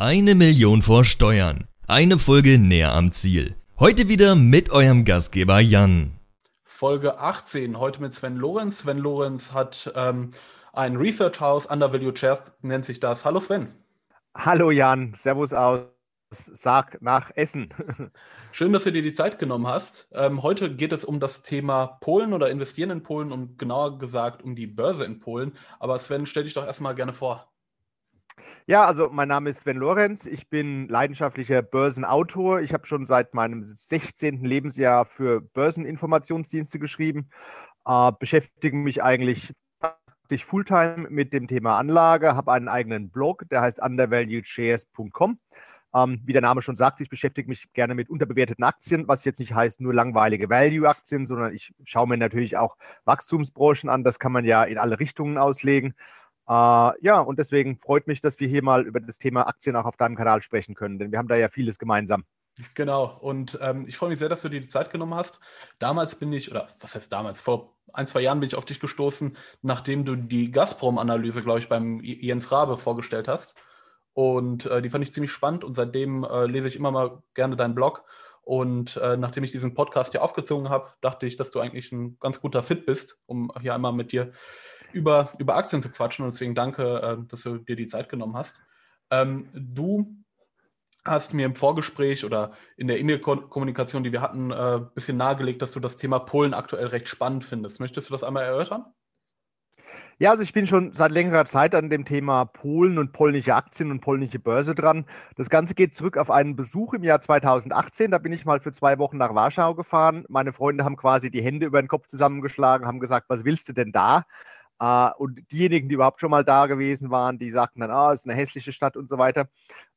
Eine Million vor Steuern. Eine Folge näher am Ziel. Heute wieder mit eurem Gastgeber Jan. Folge 18, heute mit Sven Lorenz. Sven Lorenz hat ähm, ein Research House, Undervalue Chairs nennt sich das. Hallo Sven. Hallo Jan, Servus aus Sag nach Essen. Schön, dass du dir die Zeit genommen hast. Ähm, heute geht es um das Thema Polen oder Investieren in Polen und genauer gesagt um die Börse in Polen. Aber Sven, stell dich doch erstmal gerne vor. Ja, also mein Name ist Sven Lorenz. Ich bin leidenschaftlicher Börsenautor. Ich habe schon seit meinem 16. Lebensjahr für Börseninformationsdienste geschrieben, äh, beschäftige mich eigentlich praktisch Fulltime mit dem Thema Anlage, habe einen eigenen Blog, der heißt undervaluedshares.com. Ähm, wie der Name schon sagt, ich beschäftige mich gerne mit unterbewerteten Aktien, was jetzt nicht heißt nur langweilige Value-Aktien, sondern ich schaue mir natürlich auch Wachstumsbranchen an. Das kann man ja in alle Richtungen auslegen. Uh, ja, und deswegen freut mich, dass wir hier mal über das Thema Aktien auch auf deinem Kanal sprechen können, denn wir haben da ja vieles gemeinsam. Genau, und ähm, ich freue mich sehr, dass du dir die Zeit genommen hast. Damals bin ich, oder was heißt damals, vor ein, zwei Jahren bin ich auf dich gestoßen, nachdem du die Gazprom-Analyse, glaube ich, beim Jens Rabe vorgestellt hast. Und äh, die fand ich ziemlich spannend und seitdem äh, lese ich immer mal gerne deinen Blog. Und äh, nachdem ich diesen Podcast hier aufgezogen habe, dachte ich, dass du eigentlich ein ganz guter Fit bist, um hier einmal mit dir über, über Aktien zu quatschen. Und deswegen danke, äh, dass du dir die Zeit genommen hast. Ähm, du hast mir im Vorgespräch oder in der E-Mail-Kommunikation, die wir hatten, ein äh, bisschen nahegelegt, dass du das Thema Polen aktuell recht spannend findest. Möchtest du das einmal erörtern? Ja, also ich bin schon seit längerer Zeit an dem Thema Polen und polnische Aktien und polnische Börse dran. Das Ganze geht zurück auf einen Besuch im Jahr 2018. Da bin ich mal für zwei Wochen nach Warschau gefahren. Meine Freunde haben quasi die Hände über den Kopf zusammengeschlagen, haben gesagt, was willst du denn da? Uh, und diejenigen, die überhaupt schon mal da gewesen waren, die sagten dann, ah, es ist eine hässliche Stadt und so weiter.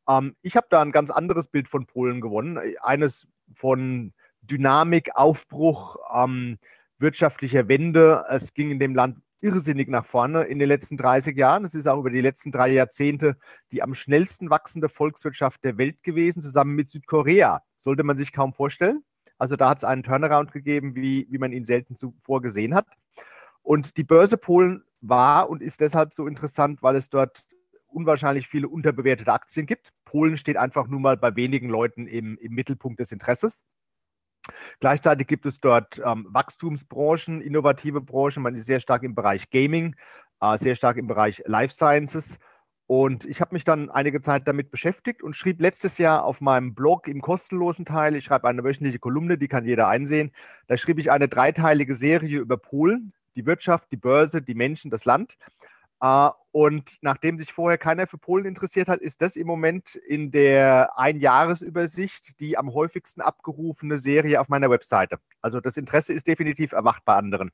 Um, ähm, ich habe da ein ganz anderes Bild von Polen gewonnen. Eines von Dynamik, Aufbruch, um, ähm, wirtschaftlicher Wende. Es ging in dem Land irrsinnig nach vorne in den letzten 30 Jahren. Es ist auch über die letzten drei Jahrzehnte die am schnellsten wachsende Volkswirtschaft der Welt gewesen, zusammen mit Südkorea. Sollte man sich kaum vorstellen. Also da hat es einen Turnaround gegeben, wie, wie man ihn selten zuvor gesehen hat. Und die Börse Polen war und ist deshalb so interessant, weil es dort unwahrscheinlich viele unterbewertete Aktien gibt. Polen steht einfach nur mal bei wenigen Leuten im, im Mittelpunkt des Interesses. Gleichzeitig gibt es dort ähm, Wachstumsbranchen, innovative Branchen. Man ist sehr stark im Bereich Gaming, äh, sehr stark im Bereich Life Sciences. Und ich habe mich dann einige Zeit damit beschäftigt und schrieb letztes Jahr auf meinem Blog im kostenlosen Teil, ich schreibe eine wöchentliche Kolumne, die kann jeder einsehen, da schrieb ich eine dreiteilige Serie über Polen, die Wirtschaft, die Börse, die Menschen, das Land. Äh, und nachdem sich vorher keiner für Polen interessiert hat, ist das im Moment in der Einjahresübersicht die am häufigsten abgerufene Serie auf meiner Webseite. Also das Interesse ist definitiv erwacht bei anderen.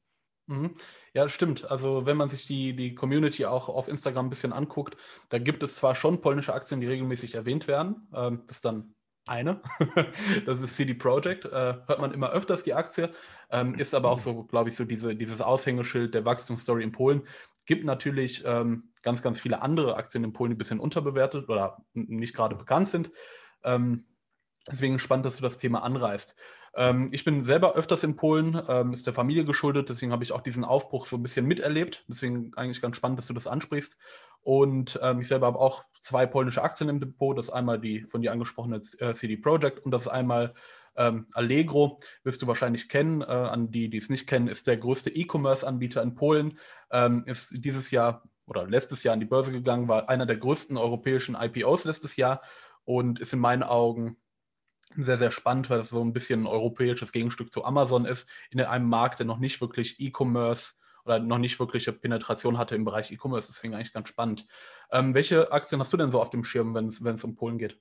Mhm. Ja, stimmt. Also wenn man sich die, die Community auch auf Instagram ein bisschen anguckt, da gibt es zwar schon polnische Aktien, die regelmäßig erwähnt werden. Ähm, das ist dann eine. das ist CD Projekt. Äh, hört man immer öfters die Aktie. Ähm, ist aber auch so, glaube ich, so diese, dieses Aushängeschild der Wachstumsstory in Polen. Gibt natürlich ähm, ganz, ganz viele andere Aktien in Polen, die ein bisschen unterbewertet oder nicht gerade bekannt sind. Ähm, deswegen spannend, dass du das Thema anreißt. Ähm, ich bin selber öfters in Polen, ähm, ist der Familie geschuldet, deswegen habe ich auch diesen Aufbruch so ein bisschen miterlebt. Deswegen eigentlich ganz spannend, dass du das ansprichst. Und ähm, ich selber habe auch zwei polnische Aktien im Depot. Das ist einmal die von dir angesprochene äh, CD Projekt und das ist einmal ähm, Allegro wirst du wahrscheinlich kennen. Äh, an die, die es nicht kennen, ist der größte E-Commerce-Anbieter in Polen. Ähm, ist dieses Jahr oder letztes Jahr an die Börse gegangen, war einer der größten europäischen IPOs letztes Jahr und ist in meinen Augen sehr, sehr spannend, weil es so ein bisschen ein europäisches Gegenstück zu Amazon ist, in einem Markt, der noch nicht wirklich E-Commerce oder noch nicht wirkliche Penetration hatte im Bereich E-Commerce. Deswegen eigentlich ganz spannend. Ähm, welche Aktien hast du denn so auf dem Schirm, wenn es um Polen geht?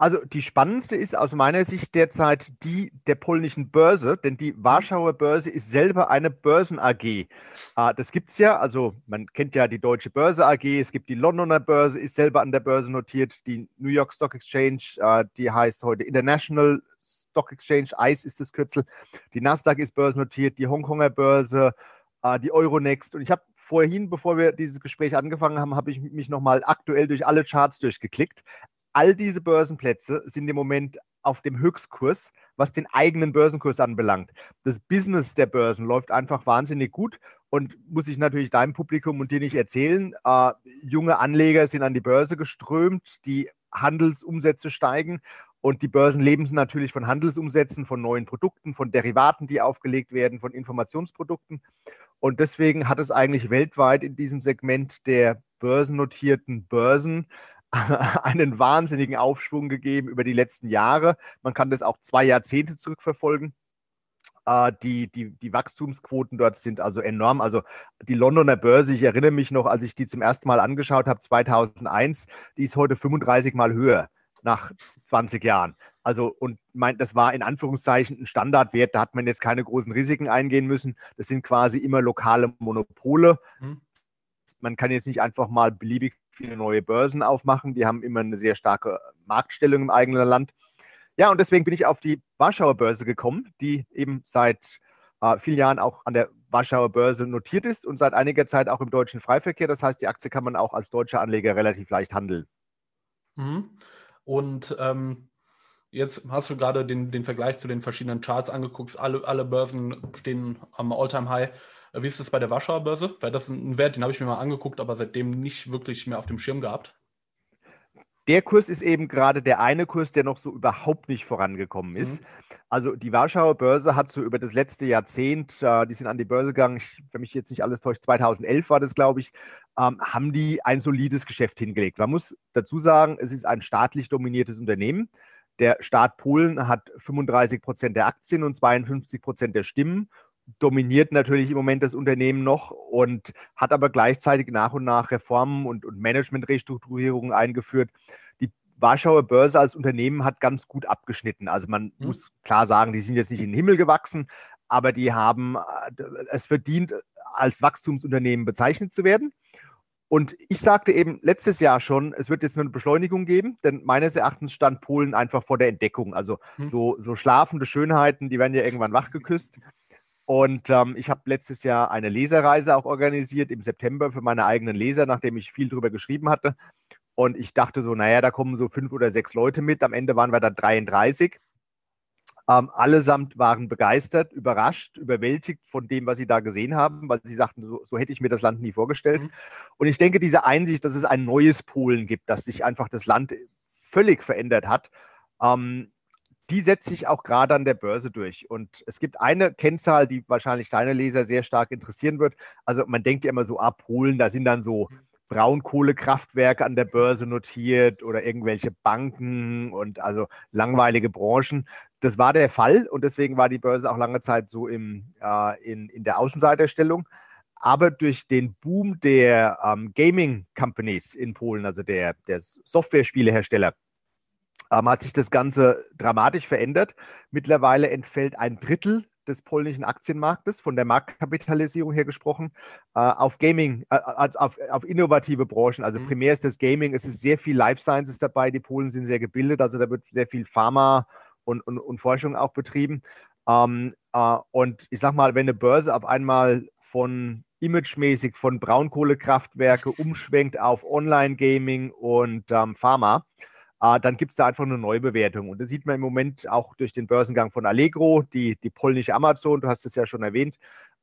Also die spannendste ist aus meiner Sicht derzeit die der polnischen Börse, denn die Warschauer Börse ist selber eine Börsen AG. Ah, das gibt es ja, also man kennt ja die Deutsche Börse AG, es gibt die Londoner Börse, ist selber an der Börse notiert, die New York Stock Exchange, ah, die heißt heute International Stock Exchange, ICE ist das Kürzel, die Nasdaq ist börsennotiert, die Hongkonger Börse, ah, die Euronext. Und ich habe vorhin, bevor wir dieses Gespräch angefangen haben, habe ich mich nochmal aktuell durch alle Charts durchgeklickt all diese Börsenplätze sind im Moment auf dem Höchstkurs, was den eigenen Börsenkurs anbelangt. Das Business der Börsen läuft einfach wahnsinnig gut und muss ich natürlich deinem Publikum und dir nicht erzählen. Äh, junge Anleger sind an die Börse geströmt, die Handelsumsätze steigen. Und die Börsen leben natürlich von Handelsumsätzen, von neuen Produkten, von Derivaten, die aufgelegt werden, von Informationsprodukten. Und deswegen hat es eigentlich weltweit in diesem Segment der börsennotierten Börsen einen wahnsinnigen Aufschwung gegeben über die letzten Jahre. Man kann das auch zwei Jahrzehnte zurückverfolgen. Äh, die, die, die Wachstumsquoten dort sind also enorm. Also die Londoner Börse, ich erinnere mich noch, als ich die zum ersten Mal angeschaut habe, 2001, die ist heute 35 Mal höher nach 20 Jahren. Also, und mein, das war in Anführungszeichen ein Standardwert, da hat man jetzt keine großen Risiken eingehen müssen. Das sind quasi immer lokale Monopole. Mhm. Man kann jetzt nicht einfach mal beliebig viele neue Börsen aufmachen. Die haben immer eine sehr starke Marktstellung im eigenen Land. Ja, und deswegen bin ich auf die Warschauer Börse gekommen, die eben seit äh, vielen Jahren auch an der Warschauer Börse notiert ist und seit einiger Zeit auch im deutschen Freiverkehr. Das heißt, die Aktie kann man auch als deutscher Anleger relativ leicht handeln. Mhm. Und ähm, jetzt hast du gerade den, den Vergleich zu den verschiedenen Charts angeguckt. Alle, alle Börsen stehen am All-Time-High. Wie ist es bei der Warschauer Börse? Weil das ist ein Wert, den habe ich mir mal angeguckt, aber seitdem nicht wirklich mehr auf dem Schirm gehabt. Der Kurs ist eben gerade der eine Kurs, der noch so überhaupt nicht vorangekommen ist. Mhm. Also die Warschauer Börse hat so über das letzte Jahrzehnt, äh, die sind an die Börse gegangen, ich, wenn mich jetzt nicht alles täuscht, 2011 war das, glaube ich, ähm, haben die ein solides Geschäft hingelegt. Man muss dazu sagen, es ist ein staatlich dominiertes Unternehmen. Der Staat Polen hat 35 Prozent der Aktien und 52 Prozent der Stimmen dominiert natürlich im Moment das Unternehmen noch und hat aber gleichzeitig nach und nach Reformen und, und Management-Restrukturierungen eingeführt. Die Warschauer Börse als Unternehmen hat ganz gut abgeschnitten. Also man mhm. muss klar sagen, die sind jetzt nicht in den Himmel gewachsen, aber die haben äh, es verdient, als Wachstumsunternehmen bezeichnet zu werden. Und ich sagte eben letztes Jahr schon, es wird jetzt eine Beschleunigung geben, denn meines Erachtens stand Polen einfach vor der Entdeckung. Also hm. so, so schlafende Schönheiten, die werden ja irgendwann wachgeküsst. Und ähm, ich habe letztes Jahr eine Leserreise auch organisiert im September für meine eigenen Leser, nachdem ich viel darüber geschrieben hatte. Und ich dachte so, naja, da kommen so fünf oder sechs Leute mit. Am Ende waren wir dann 33. Ähm, allesamt waren begeistert, überrascht, überwältigt von dem, was sie da gesehen haben, weil sie sagten, so, so hätte ich mir das Land nie vorgestellt. Mhm. Und ich denke, diese Einsicht, dass es ein neues Polen gibt, dass sich einfach das Land völlig verändert hat, ähm, die setzt sich auch gerade an der Börse durch. Und es gibt eine Kennzahl, die wahrscheinlich deine Leser sehr stark interessieren wird. Also man denkt ja immer so, ah, Polen, da sind dann so Braunkohlekraftwerke an der Börse notiert oder irgendwelche Banken und also langweilige Branchen. Das war der Fall und deswegen war die Börse auch lange Zeit so im, äh, in, in der Außenseiterstellung. Aber durch den Boom der ähm, Gaming Companies in Polen, also der, der Software-Spielehersteller, ähm, hat sich das Ganze dramatisch verändert. Mittlerweile entfällt ein Drittel des polnischen Aktienmarktes, von der Marktkapitalisierung her gesprochen, äh, auf Gaming, äh, also auf, auf, innovative Branchen. Also mhm. primär ist das Gaming, es ist sehr viel Life Sciences dabei, die Polen sind sehr gebildet, also da wird sehr viel Pharma und, und, und Forschung auch betrieben. Ähm, äh, und ich sag mal, wenn eine Börse auf einmal von imagemäßig von Braunkohlekraftwerke umschwenkt auf Online-Gaming und ähm, Pharma, äh, dann gibt es da einfach eine Neubewertung. Und das sieht man im Moment auch durch den Börsengang von Allegro, die, die polnische Amazon, du hast es ja schon erwähnt.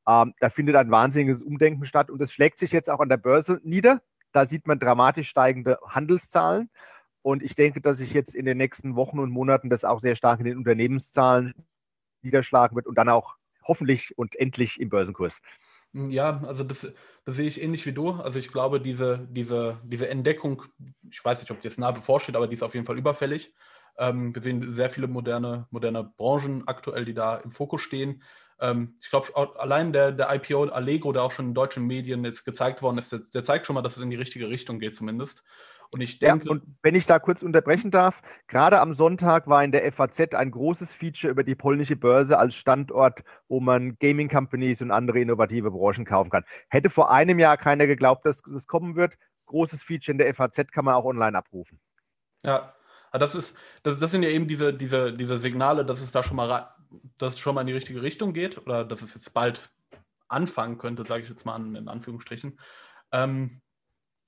Ähm, da findet ein wahnsinniges Umdenken statt und das schlägt sich jetzt auch an der Börse nieder. Da sieht man dramatisch steigende Handelszahlen. Und ich denke, dass sich jetzt in den nächsten Wochen und Monaten das auch sehr stark in den Unternehmenszahlen niederschlagen wird und dann auch hoffentlich und endlich im Börsenkurs. Ja, also das, das sehe ich ähnlich wie du. Also ich glaube, diese, diese, diese Entdeckung, ich weiß nicht, ob die jetzt nah bevorsteht, aber die ist auf jeden Fall überfällig. Ähm, wir sehen sehr viele moderne, moderne Branchen aktuell, die da im Fokus stehen. Ähm, ich glaube, allein der, der IPO Allegro, der auch schon in deutschen Medien jetzt gezeigt worden ist, der, der zeigt schon mal, dass es in die richtige Richtung geht zumindest. Und ich denke. Ja, und wenn ich da kurz unterbrechen darf, gerade am Sonntag war in der FAZ ein großes Feature über die polnische Börse als Standort, wo man Gaming Companies und andere innovative Branchen kaufen kann. Hätte vor einem Jahr keiner geglaubt, dass das kommen wird. Großes Feature in der FAZ kann man auch online abrufen. Ja, das ist, das, das sind ja eben diese, diese, diese Signale, dass es da schon mal, dass es schon mal in die richtige Richtung geht oder dass es jetzt bald anfangen könnte, sage ich jetzt mal in Anführungsstrichen. Ähm,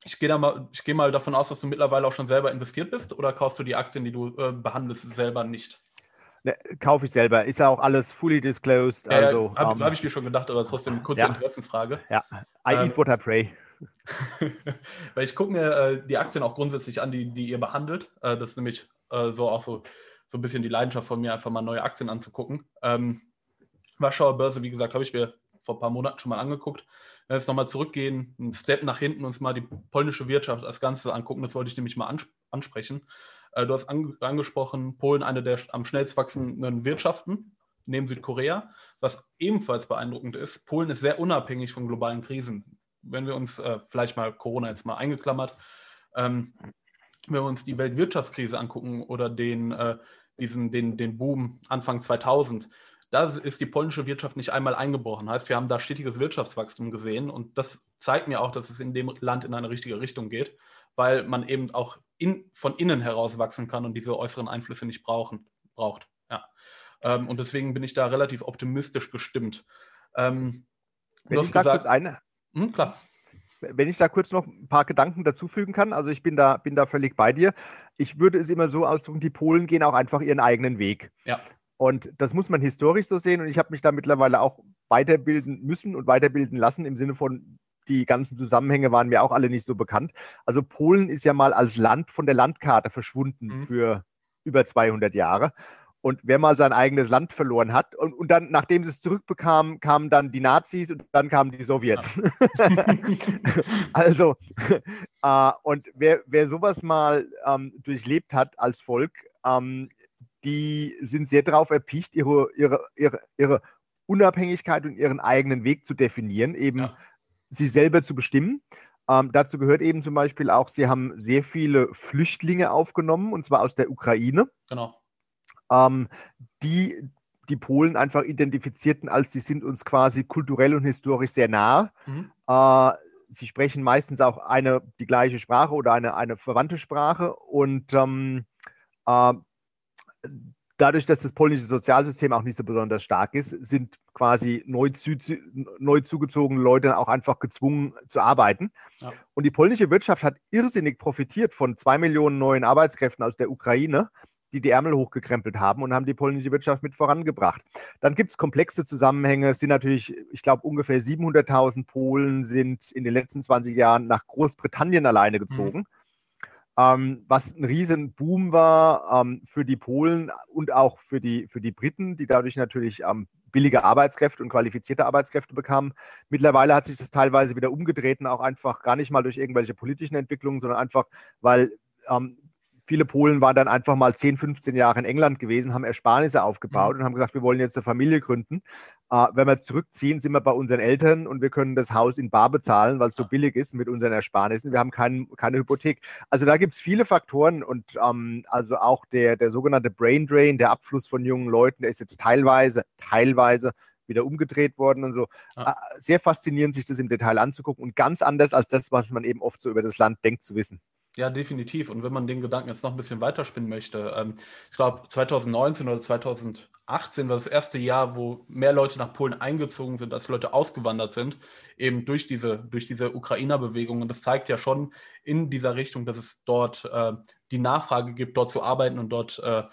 ich gehe mal, geh mal davon aus, dass du mittlerweile auch schon selber investiert bist oder kaufst du die Aktien, die du äh, behandelst, selber nicht? Ne, kaufe ich selber. Ist ja auch alles fully disclosed. Also, Habe um, hab ich mir schon gedacht, aber trotzdem eine kurze ja. Interessensfrage. Ja, I ähm, eat what I pray. Weil ich gucke mir äh, die Aktien auch grundsätzlich an, die, die ihr behandelt. Äh, das ist nämlich äh, so auch so, so ein bisschen die Leidenschaft von mir, einfach mal neue Aktien anzugucken. Ähm, Warschauer Börse, wie gesagt, habe ich mir vor ein paar Monaten schon mal angeguckt. Wenn wir jetzt nochmal zurückgehen, einen Step nach hinten, uns mal die polnische Wirtschaft als Ganzes angucken, das wollte ich nämlich mal ans ansprechen. Äh, du hast an angesprochen, Polen eine der am schnellst wachsenden Wirtschaften neben Südkorea. Was ebenfalls beeindruckend ist, Polen ist sehr unabhängig von globalen Krisen. Wenn wir uns äh, vielleicht mal Corona jetzt mal eingeklammert, ähm, wenn wir uns die Weltwirtschaftskrise angucken oder den, äh, diesen, den, den Boom Anfang 2000, da ist die polnische Wirtschaft nicht einmal eingebrochen. Heißt, wir haben da stetiges Wirtschaftswachstum gesehen und das zeigt mir auch, dass es in dem Land in eine richtige Richtung geht, weil man eben auch in, von innen heraus wachsen kann und diese äußeren Einflüsse nicht brauchen, braucht. Ja. Ähm, und deswegen bin ich da relativ optimistisch gestimmt. Ähm, Wenn ich da gesagt, kurz eine, hm, klar. Wenn ich da kurz noch ein paar Gedanken dazufügen kann, also ich bin da, bin da völlig bei dir. Ich würde es immer so ausdrücken, die Polen gehen auch einfach ihren eigenen Weg. Ja. Und das muss man historisch so sehen. Und ich habe mich da mittlerweile auch weiterbilden müssen und weiterbilden lassen im Sinne von, die ganzen Zusammenhänge waren mir auch alle nicht so bekannt. Also Polen ist ja mal als Land von der Landkarte verschwunden mhm. für über 200 Jahre. Und wer mal sein eigenes Land verloren hat, und, und dann, nachdem sie es zurückbekamen, kamen dann die Nazis und dann kamen die Sowjets. Ja. also, äh, und wer, wer sowas mal ähm, durchlebt hat als Volk, ähm, die sind sehr darauf erpicht, ihre, ihre, ihre, ihre Unabhängigkeit und ihren eigenen Weg zu definieren, eben ja. sich selber zu bestimmen. Ähm, dazu gehört eben zum Beispiel auch, sie haben sehr viele Flüchtlinge aufgenommen, und zwar aus der Ukraine. Genau. Ähm, die die Polen einfach identifizierten, als sie sind uns quasi kulturell und historisch sehr nah. Mhm. Äh, sie sprechen meistens auch eine, die gleiche Sprache oder eine, eine verwandte Sprache und ähm, äh, dadurch, dass das polnische Sozialsystem auch nicht so besonders stark ist, sind quasi neu, zu, neu zugezogene Leute auch einfach gezwungen zu arbeiten. Ja. Und die polnische Wirtschaft hat irrsinnig profitiert von zwei Millionen neuen Arbeitskräften aus der Ukraine, die die Ärmel hochgekrempelt haben und haben die polnische Wirtschaft mit vorangebracht. Dann gibt es komplexe Zusammenhänge. Es sind natürlich, ich glaube, ungefähr 700.000 Polen sind in den letzten 20 Jahren nach Großbritannien alleine gezogen. Mhm ähm, was ein riesen Boom war ähm, für die Polen und auch für die, für die Briten, die dadurch natürlich ähm, billige Arbeitskräfte und qualifizierte Arbeitskräfte bekamen. Mittlerweile hat sich das teilweise wieder umgedreht und auch einfach gar nicht mal durch irgendwelche politischen Entwicklungen, sondern einfach, weil ähm, viele Polen waren dann einfach mal 10, 15 Jahre in England gewesen, haben Ersparnisse aufgebaut mhm. und haben gesagt, wir wollen jetzt eine Familie gründen. Äh, wenn wir zurückziehen, sind wir bei unseren Eltern und wir können das Haus in Bar bezahlen, weil es so billig ist mit unseren Ersparnissen. Wir haben kein, keine Hypothek. Also da gibt es viele Faktoren und ähm, also auch der, der sogenannte Brain Drain, der Abfluss von jungen Leuten, der ist jetzt teilweise, teilweise wieder umgedreht worden und so. Ja. Äh, sehr faszinierend, sich das im Detail anzugucken und ganz anders als das, was man eben oft so über das Land denkt zu wissen. Ja, definitiv. Und wenn man den Gedanken jetzt noch ein bisschen weiterspinnen möchte, ähm, ich glaube 2019 oder 2018 war das erste Jahr, wo mehr Leute nach Polen eingezogen sind, als Leute ausgewandert sind, eben durch diese, durch diese Ukrainer-Bewegung. Und das zeigt ja schon in dieser Richtung, dass es dort äh, die Nachfrage gibt, dort zu arbeiten und dort, äh,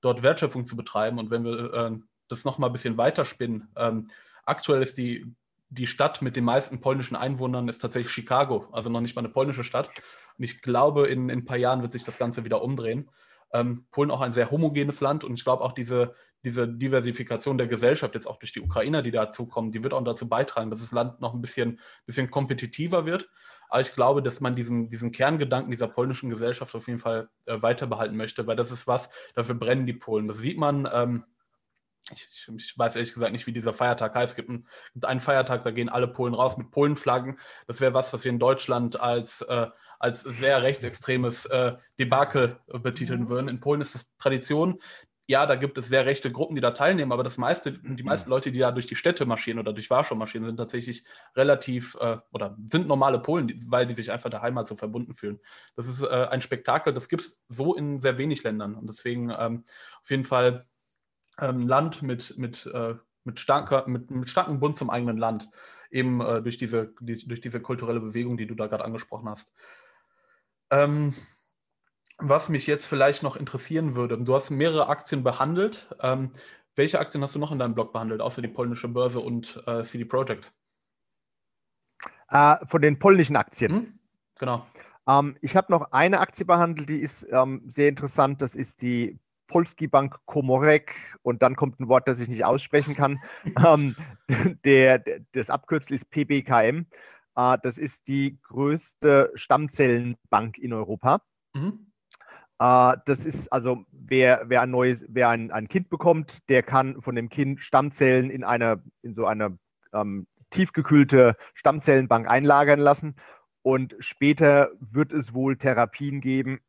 dort Wertschöpfung zu betreiben. Und wenn wir äh, das noch mal ein bisschen weiterspinnen, ähm, aktuell ist die, die Stadt mit den meisten polnischen Einwohnern ist tatsächlich Chicago, also noch nicht mal eine polnische Stadt. Und ich glaube, in, in ein paar Jahren wird sich das Ganze wieder umdrehen. Ähm, Polen auch ein sehr homogenes Land und ich glaube auch diese, diese Diversifikation der Gesellschaft, jetzt auch durch die Ukrainer, die dazukommen, die wird auch dazu beitragen, dass das Land noch ein bisschen, bisschen kompetitiver wird. Aber ich glaube, dass man diesen, diesen Kerngedanken dieser polnischen Gesellschaft auf jeden Fall äh, weiter behalten möchte, weil das ist was, dafür brennen die Polen. Das sieht man. Ähm, ich, ich, weiß ehrlich gesagt nicht, wie dieser Feiertag heißt. Es gibt einen, einen Feiertag, da gehen alle Polen raus mit Polenflaggen. Das wäre was, was wir in Deutschland als äh, als sehr rechtsextremes äh, Debakel betiteln mhm. würden. In Polen ist das Tradition. Ja, da gibt es sehr rechte Gruppen, die da teilnehmen, aber das meiste, die mhm. meisten Leute, die da durch die Städte marschieren oder durch Warschau marschieren, sind tatsächlich relativ äh, oder sind normale Polen, die, weil die sich einfach der Heimat so verbunden fühlen. Das ist äh, ein Spektakel, das gibt es so in sehr wenig Ländern. Und deswegen ähm, auf jeden Fall ähm, Land mit, mit, äh, mit, starker, mit, mit starkem Bund zum eigenen Land, eben äh, durch, diese, die, durch diese kulturelle Bewegung, die du da gerade angesprochen hast. Ähm, was mich jetzt vielleicht noch interessieren würde, du hast mehrere Aktien behandelt. Ähm, welche Aktien hast du noch in deinem Blog behandelt, außer die polnische Börse und äh, CD Projekt? Äh, von den polnischen Aktien. Hm? Genau. Ähm, ich habe noch eine Aktie behandelt, die ist ähm, sehr interessant. Das ist die Polski Bank Komorek und dann kommt ein Wort, das ich nicht aussprechen kann. ähm, der, der, das Abkürzel ist PBKM. Äh, das ist die größte Stammzellenbank in Europa. Mhm. Äh, das ist also, wer, wer, ein, neues, wer ein, ein Kind bekommt, der kann von dem Kind Stammzellen in, eine, in so eine ähm, tiefgekühlte Stammzellenbank einlagern lassen. Und später wird es wohl Therapien geben,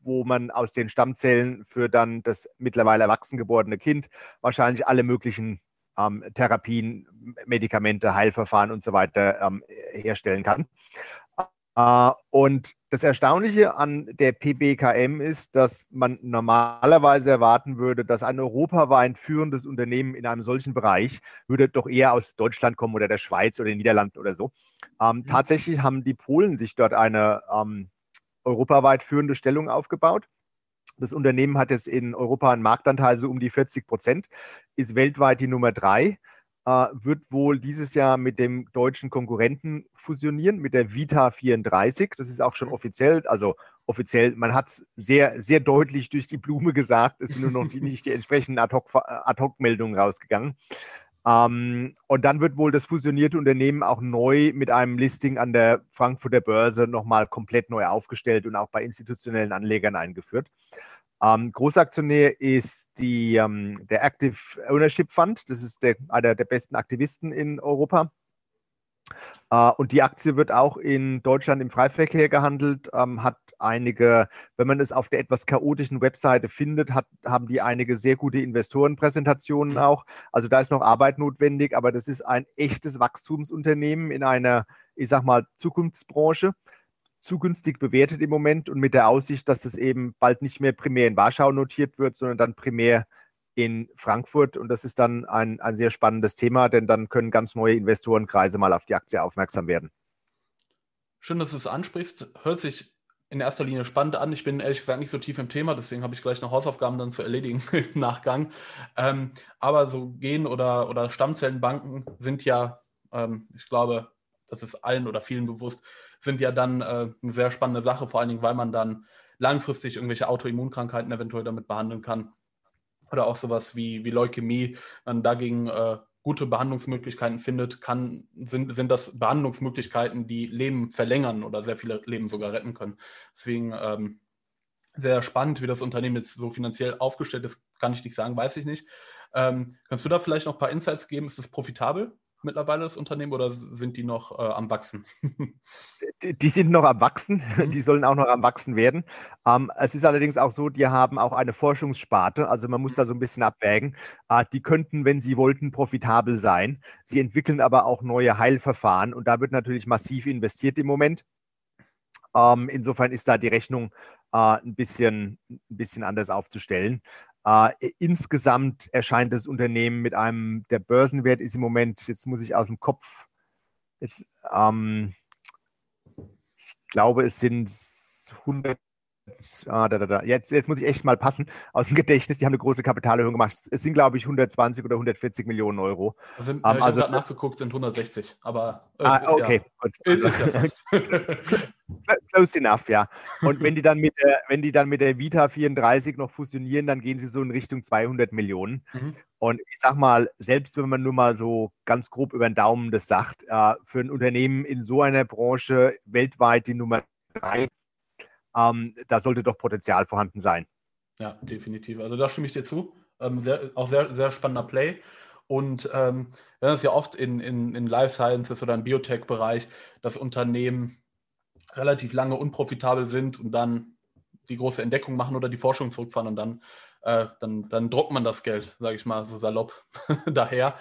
wo man aus den Stammzellen für dann das mittlerweile erwachsen gewordene Kind wahrscheinlich alle möglichen ähm, Therapien, Medikamente, Heilverfahren und so weiter ähm, herstellen kann. Äh, und das Erstaunliche an der PBKM ist, dass man normalerweise erwarten würde, dass ein europaweit führendes Unternehmen in einem solchen Bereich würde doch eher aus Deutschland kommen oder der Schweiz oder den Niederlanden oder so. Ähm, mhm. Tatsächlich haben die Polen sich dort eine ähm, europaweit führende Stellung aufgebaut. Das Unternehmen hat jetzt in Europa einen Marktanteil so um die 40 Prozent, ist weltweit die Nummer drei, äh, wird wohl dieses Jahr mit dem deutschen Konkurrenten fusionieren, mit der Vita 34. Das ist auch schon offiziell, also offiziell, man hat sehr, sehr deutlich durch die Blume gesagt, es sind nur noch die, nicht die entsprechenden Ad-Hoc-Meldungen rausgegangen. Ähm, und dann wird wohl das fusionierte Unternehmen auch neu mit einem Listing an der Frankfurter Börse nochmal komplett neu aufgestellt und auch bei institutionellen Anlegern eingeführt. Ähm, Großaktionär ist die, ähm, der Active Ownership Fund. Das ist der, einer der besten Aktivisten in Europa. Äh, und die Aktie wird auch in Deutschland im Freiverkehr gehandelt, ähm, hat einige, wenn man es auf der etwas chaotischen Webseite findet, hat, haben die einige sehr gute Investorenpräsentationen mhm. auch. Also da ist noch Arbeit notwendig, aber das ist ein echtes Wachstumsunternehmen in einer, ich sag mal, Zukunftsbranche zu günstig bewertet im Moment und mit der Aussicht, dass das eben bald nicht mehr primär in Warschau notiert wird, sondern dann primär in Frankfurt. Und das ist dann ein, ein sehr spannendes Thema, denn dann können ganz neue Investorenkreise mal auf die Aktie aufmerksam werden. Schön, dass du es ansprichst. Hört sich in erster Linie spannend an. Ich bin ehrlich gesagt nicht so tief im Thema, deswegen habe ich gleich noch Hausaufgaben dann zu erledigen im Nachgang. Ähm, aber so Gen- oder, oder Stammzellenbanken sind ja, ähm, ich glaube, das ist allen oder vielen bewusst, sind ja dann äh, eine sehr spannende Sache, vor allen Dingen, weil man dann langfristig irgendwelche Autoimmunkrankheiten eventuell damit behandeln kann. Oder auch sowas wie, wie Leukämie, dann dagegen äh, gute Behandlungsmöglichkeiten findet, kann, sind, sind das Behandlungsmöglichkeiten, die Leben verlängern oder sehr viele Leben sogar retten können. Deswegen ähm, sehr spannend, wie das Unternehmen jetzt so finanziell aufgestellt ist, kann ich nicht sagen, weiß ich nicht. Ähm, kannst du da vielleicht noch ein paar Insights geben? Ist es profitabel? Mittlerweile das Unternehmen oder sind die noch äh, am Wachsen? die, die, sind noch am Wachsen, mhm. die sollen auch noch am Wachsen werden. Ähm, es ist allerdings auch so, die haben auch eine Forschungssparte, also man muss da so ein bisschen abwägen. Äh, die könnten, wenn sie wollten, profitabel sein. Sie entwickeln aber auch neue Heilverfahren und da wird natürlich massiv investiert im Moment. Ähm, insofern ist da die Rechnung äh, ein, bisschen, ein bisschen anders aufzustellen. Äh, insgesamt erscheint das Unternehmen mit einem, der Börsenwert ist im Moment, jetzt muss ich aus dem Kopf, jetzt, ähm, ich glaube, es sind 100 Ah, da, da, da. Jetzt, jetzt muss ich echt mal passen aus dem Gedächtnis. Die haben eine große Kapitalerhöhung gemacht. Es sind, glaube ich, 120 oder 140 Millionen Euro. Also, um, ich also, habe nachgeguckt, sind 160. Aber ah, okay, ja, Ist, ja fast. Close enough, ja. Und wenn die, dann mit der, wenn die dann mit der Vita 34 noch fusionieren, dann gehen sie so in Richtung 200 Millionen. Mhm. Und ich sag mal, selbst wenn man nur mal so ganz grob über den Daumen das sagt, äh, für ein Unternehmen in so einer Branche weltweit die Nummer drei ähm, da sollte doch Potenzial vorhanden sein. Ja, definitiv. Also da stimme ich dir zu. Ähm, sehr, auch sehr, sehr spannender Play. Und ähm, haben es ja oft in, in, in Life Sciences oder im Biotech-Bereich, dass Unternehmen relativ lange unprofitabel sind und dann die große Entdeckung machen oder die Forschung zurückfahren und dann, äh, dann, dann druckt man das Geld, sage ich mal so salopp daher.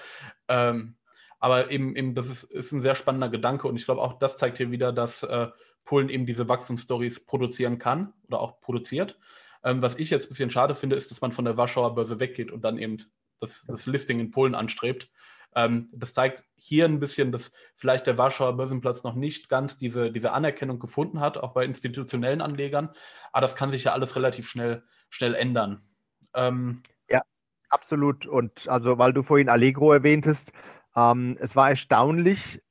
Ähm, aber eben, eben das ist, ist ein sehr spannender Gedanke und ich glaube auch, das zeigt hier wieder, dass äh, Polen eben diese Wachstumsstories produzieren kann oder auch produziert. Ähm, was ich jetzt ein bisschen schade finde, ist, dass man von der Warschauer Börse weggeht und dann eben das, das Listing in Polen anstrebt. Ähm, das zeigt hier ein bisschen, dass vielleicht der Warschauer Börsenplatz noch nicht ganz diese, diese Anerkennung gefunden hat, auch bei institutionellen Anlegern. Aber das kann sich ja alles relativ schnell, schnell ändern. Ähm, ja, absolut. Und also, weil du vorhin Allegro erwähntest, ähm, es war erstaunlich,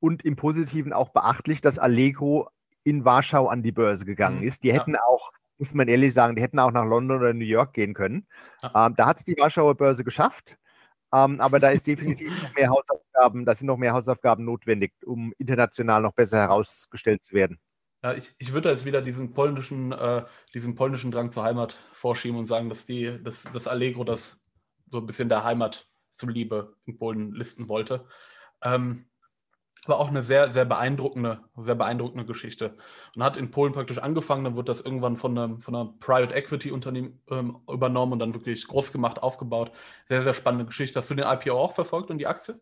und im Positiven auch beachtlich, dass Allegro in Warschau an die Börse gegangen mhm. ist. Die hätten ja. auch, muss man ehrlich sagen, die hätten auch nach London oder New York gehen können. Ja. Ähm, da hat es die Warschauer Börse geschafft. Ähm, aber da ist definitiv noch mehr Hausaufgaben, da sind noch mehr Hausaufgaben notwendig, um international noch besser herausgestellt zu werden. Ja, ich, ich würde jetzt wieder diesen polnischen, äh, diesen polnischen Drang zur Heimat vorschieben und sagen, dass die, dass, dass Allegro das so ein bisschen der Heimat zuliebe in Polen listen wollte. Ähm, war auch eine sehr, sehr beeindruckende, sehr beeindruckende Geschichte. Und hat in Polen praktisch angefangen, dann wurde das irgendwann von einem, von einer Private Equity Unternehmen ähm, übernommen und dann wirklich groß gemacht, aufgebaut. Sehr, sehr spannende Geschichte. Hast du den IPO auch verfolgt und die Aktie?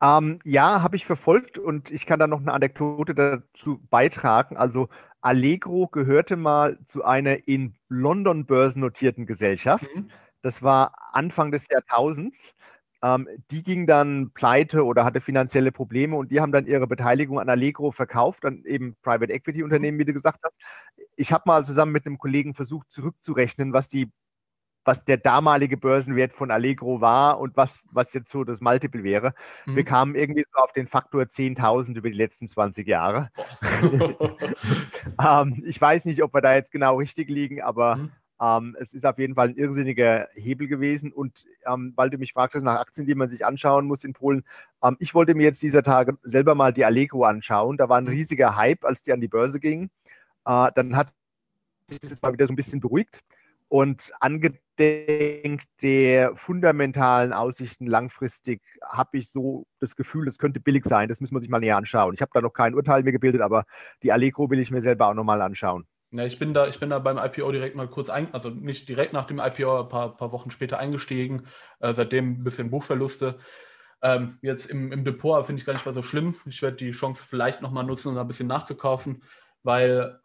Ähm, ja, habe ich verfolgt und ich kann da noch eine Anekdote dazu beitragen. Also Allegro gehörte mal zu einer in London börsennotierten Gesellschaft. Mhm. Das war Anfang des Jahrtausends. Ähm, die ging dann pleite oder hatte finanzielle Probleme und die haben dann ihre Beteiligung an Allegro verkauft, dann eben Private Equity Unternehmen, mhm. wie du gesagt hast. Ich habe mal zusammen mit einem Kollegen versucht zurückzurechnen, was die was der damalige Börsenwert von Allegro war und was, was jetzt so das Multiple wäre. Mhm. Wir kamen irgendwie so auf den Faktor 10.000 über die letzten 20 Jahre. ähm, ich weiß nicht, ob wir da jetzt genau richtig liegen, aber mhm. Ähm, es ist auf jeden Fall ein irrsinniger Hebel gewesen. Und ähm, weil du mich fragtest nach Aktien, die man sich anschauen muss in Polen, ähm, ich wollte mir jetzt dieser Tage selber mal die Allegro anschauen. Da war ein mhm. riesiger Hype, als die an die Börse gingen. Äh, dann hat sich das jetzt mal wieder so ein bisschen beruhigt. Und angedenk der fundamentalen Aussichten langfristig habe ich so das Gefühl, es könnte billig sein. Das müssen wir sich mal näher anschauen. Ich habe da noch kein Urteil mehr gebildet, aber die Allegro will ich mir selber auch nochmal anschauen. Ja, ich bin da, ich bin da beim IPO direkt mal kurz ein, also nicht direkt nach dem IPO, ein paar, paar Wochen später eingestiegen. Äh, seitdem ein bisschen Buchverluste. Ähm, jetzt im, im Depot finde ich gar nicht mal so schlimm. Ich werde die Chance vielleicht nochmal nutzen, um da ein bisschen nachzukaufen, weil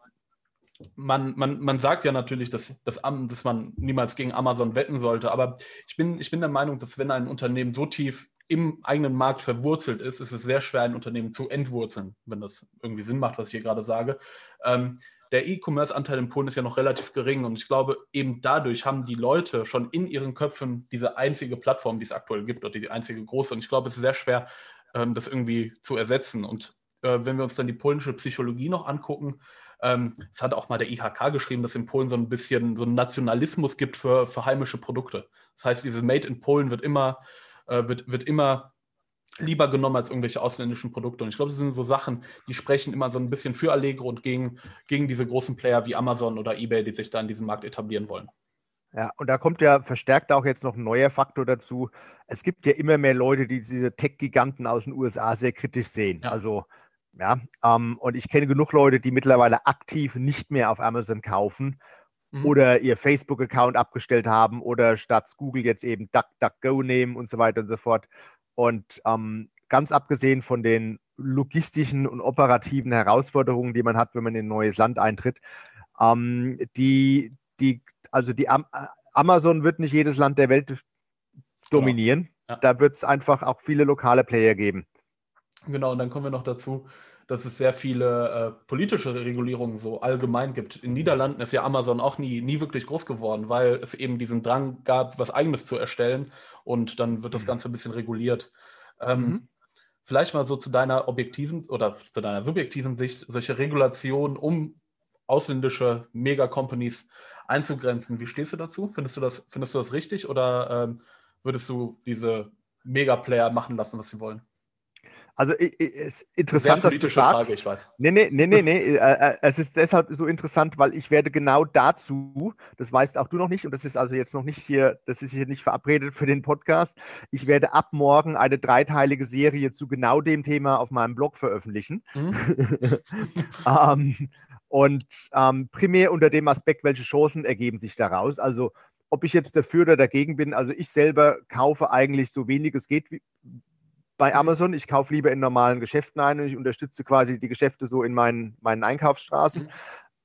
man, man, man sagt ja natürlich, dass, dass, dass man niemals gegen Amazon wetten sollte, aber ich bin, ich bin der Meinung, dass wenn ein Unternehmen so tief im eigenen Markt verwurzelt ist, ist es sehr schwer, ein Unternehmen zu entwurzeln, wenn das irgendwie Sinn macht, was ich hier gerade sage. Ähm, der E-Commerce-Anteil in Polen ist ja noch relativ gering und ich glaube, eben dadurch haben die Leute schon in ihren Köpfen diese einzige Plattform, die es aktuell gibt, oder die einzige große. Und ich glaube, es ist sehr schwer, ähm, das irgendwie zu ersetzen. Und äh, wenn wir uns dann die polnische Psychologie noch angucken, ähm, es hat auch mal der IHK geschrieben, dass in Polen so ein bisschen so einen Nationalismus gibt für, für heimische Produkte. Das heißt, dieses Made in Polen wird immer, äh, wird, wird immer lieber genommen als irgendwelche ausländischen Produkte. Und ich glaube, das sind so Sachen, die sprechen immer so ein bisschen für Allegro und gegen, gegen diese großen Player wie Amazon oder eBay, die sich da in diesem Markt etablieren wollen. Ja, und da kommt ja verstärkt auch jetzt noch ein neuer Faktor dazu. Es gibt ja immer mehr Leute, die diese Tech-Giganten aus den USA sehr kritisch sehen. Ja. Also ja, ähm, und ich kenne genug Leute, die mittlerweile aktiv nicht mehr auf Amazon kaufen mhm. oder ihr Facebook-Account abgestellt haben oder statt Google jetzt eben DuckDuckGo nehmen und so weiter und so fort. Und ähm, ganz abgesehen von den logistischen und operativen Herausforderungen, die man hat, wenn man in ein neues Land eintritt, ähm, die, die, also die Am Amazon wird nicht jedes Land der Welt dominieren. Ja. Da wird es einfach auch viele lokale Player geben. Genau, und dann kommen wir noch dazu, dass es sehr viele äh, politische Regulierungen so allgemein gibt. In Niederlanden ist ja Amazon auch nie, nie wirklich groß geworden, weil es eben diesen Drang gab, was Eigenes zu erstellen und dann wird das mhm. Ganze ein bisschen reguliert. Ähm, mhm. Vielleicht mal so zu deiner objektiven oder zu deiner subjektiven Sicht, solche Regulationen, um ausländische Mega-Companies einzugrenzen. Wie stehst du dazu? Findest du das, findest du das richtig oder ähm, würdest du diese Mega-Player machen lassen, was sie wollen? Also es ist interessant, dass du sagst. Frage, ich weiß. Nee, nee, nee, nee, nee. Äh, äh, es ist deshalb so interessant, weil ich werde genau dazu, das weißt auch du noch nicht, und das ist also jetzt noch nicht hier, das ist hier nicht verabredet für den Podcast. Ich werde ab morgen eine dreiteilige Serie zu genau dem Thema auf meinem Blog veröffentlichen. Mhm. ähm, und ähm, primär unter dem Aspekt, welche Chancen ergeben sich daraus. Also ob ich jetzt dafür oder dagegen bin, also ich selber kaufe eigentlich so wenig es geht, wie, bei mhm. Amazon. Ich kaufe lieber in normalen Geschäften ein und ich unterstütze quasi die Geschäfte so in meinen, meinen Einkaufsstraßen. Mhm.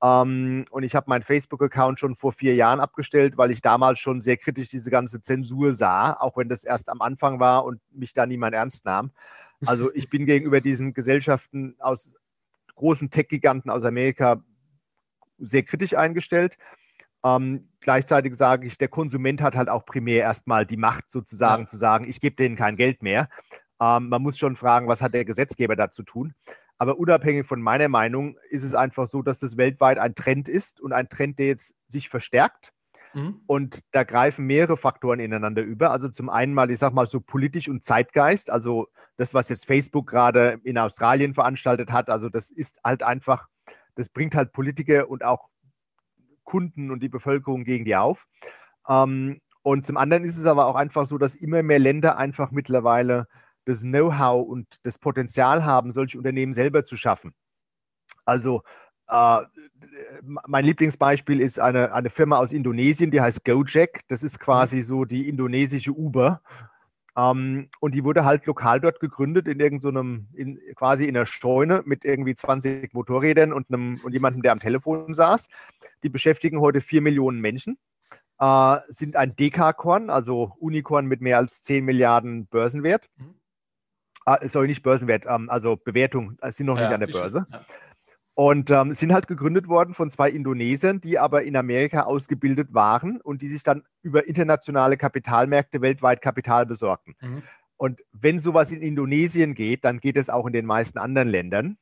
Ähm, und ich habe meinen Facebook-Account schon vor vier Jahren abgestellt, weil ich damals schon sehr kritisch diese ganze Zensur sah, auch wenn das erst am Anfang war und mich da niemand ernst nahm. Also ich bin gegenüber diesen Gesellschaften aus großen Tech-Giganten aus Amerika sehr kritisch eingestellt. Ähm, gleichzeitig sage ich, der Konsument hat halt auch primär erstmal die Macht sozusagen ja. zu sagen, ich gebe denen kein Geld mehr. Ähm, man muss schon fragen, was hat der Gesetzgeber da zu tun. Aber unabhängig von meiner Meinung ist es einfach so, dass das weltweit ein Trend ist und ein Trend, der jetzt sich verstärkt. Mhm. Und da greifen mehrere Faktoren ineinander über. Also zum einen mal, ich sag mal so politisch und Zeitgeist. Also das, was jetzt Facebook gerade in Australien veranstaltet hat. Also das ist halt einfach, das bringt halt Politiker und auch Kunden und die Bevölkerung gegen die auf. Ähm, und zum anderen ist es aber auch einfach so, dass immer mehr Länder einfach mittlerweile das Know-how und das Potenzial haben, solche Unternehmen selber zu schaffen. Also äh, mein Lieblingsbeispiel ist eine, eine Firma aus Indonesien, die heißt Gojek. Das ist quasi so die indonesische Uber. Ähm, und die wurde halt lokal dort gegründet, in irgendeinem, so in, quasi in einer Scheune mit irgendwie 20 Motorrädern und, einem, und jemandem, der am Telefon saß. Die beschäftigen heute vier Millionen Menschen, äh, sind ein Dekakorn, also Unikorn mit mehr als 10 Milliarden Börsenwert. Mhm. Ah, sorry, nicht Börsenwert, ähm, also Bewertung, äh, sind noch ja, nicht an der Börse. Ja. Und ähm, sind halt gegründet worden von zwei Indonesern, die aber in Amerika ausgebildet waren und die sich dann über internationale Kapitalmärkte weltweit Kapital besorgten. Mhm. Und wenn sowas in Indonesien geht, dann geht es auch in den meisten anderen Ländern.